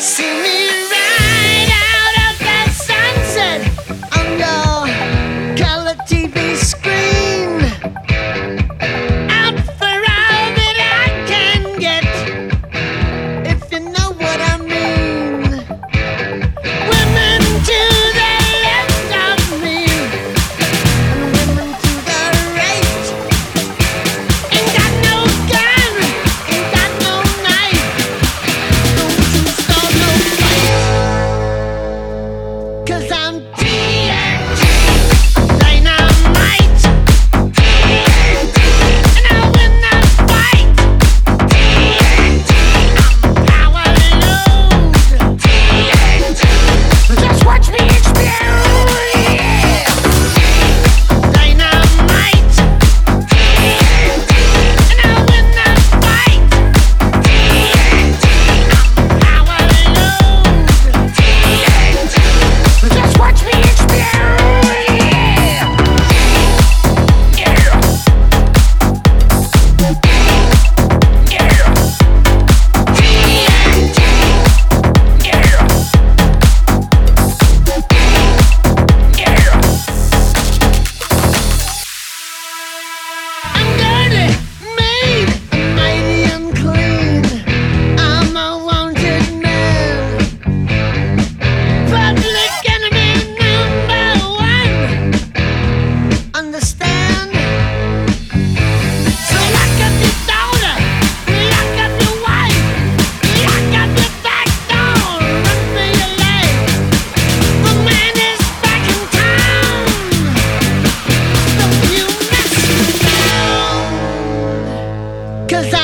See me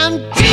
I'm